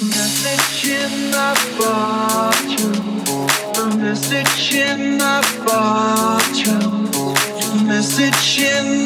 message in the bottle. The message in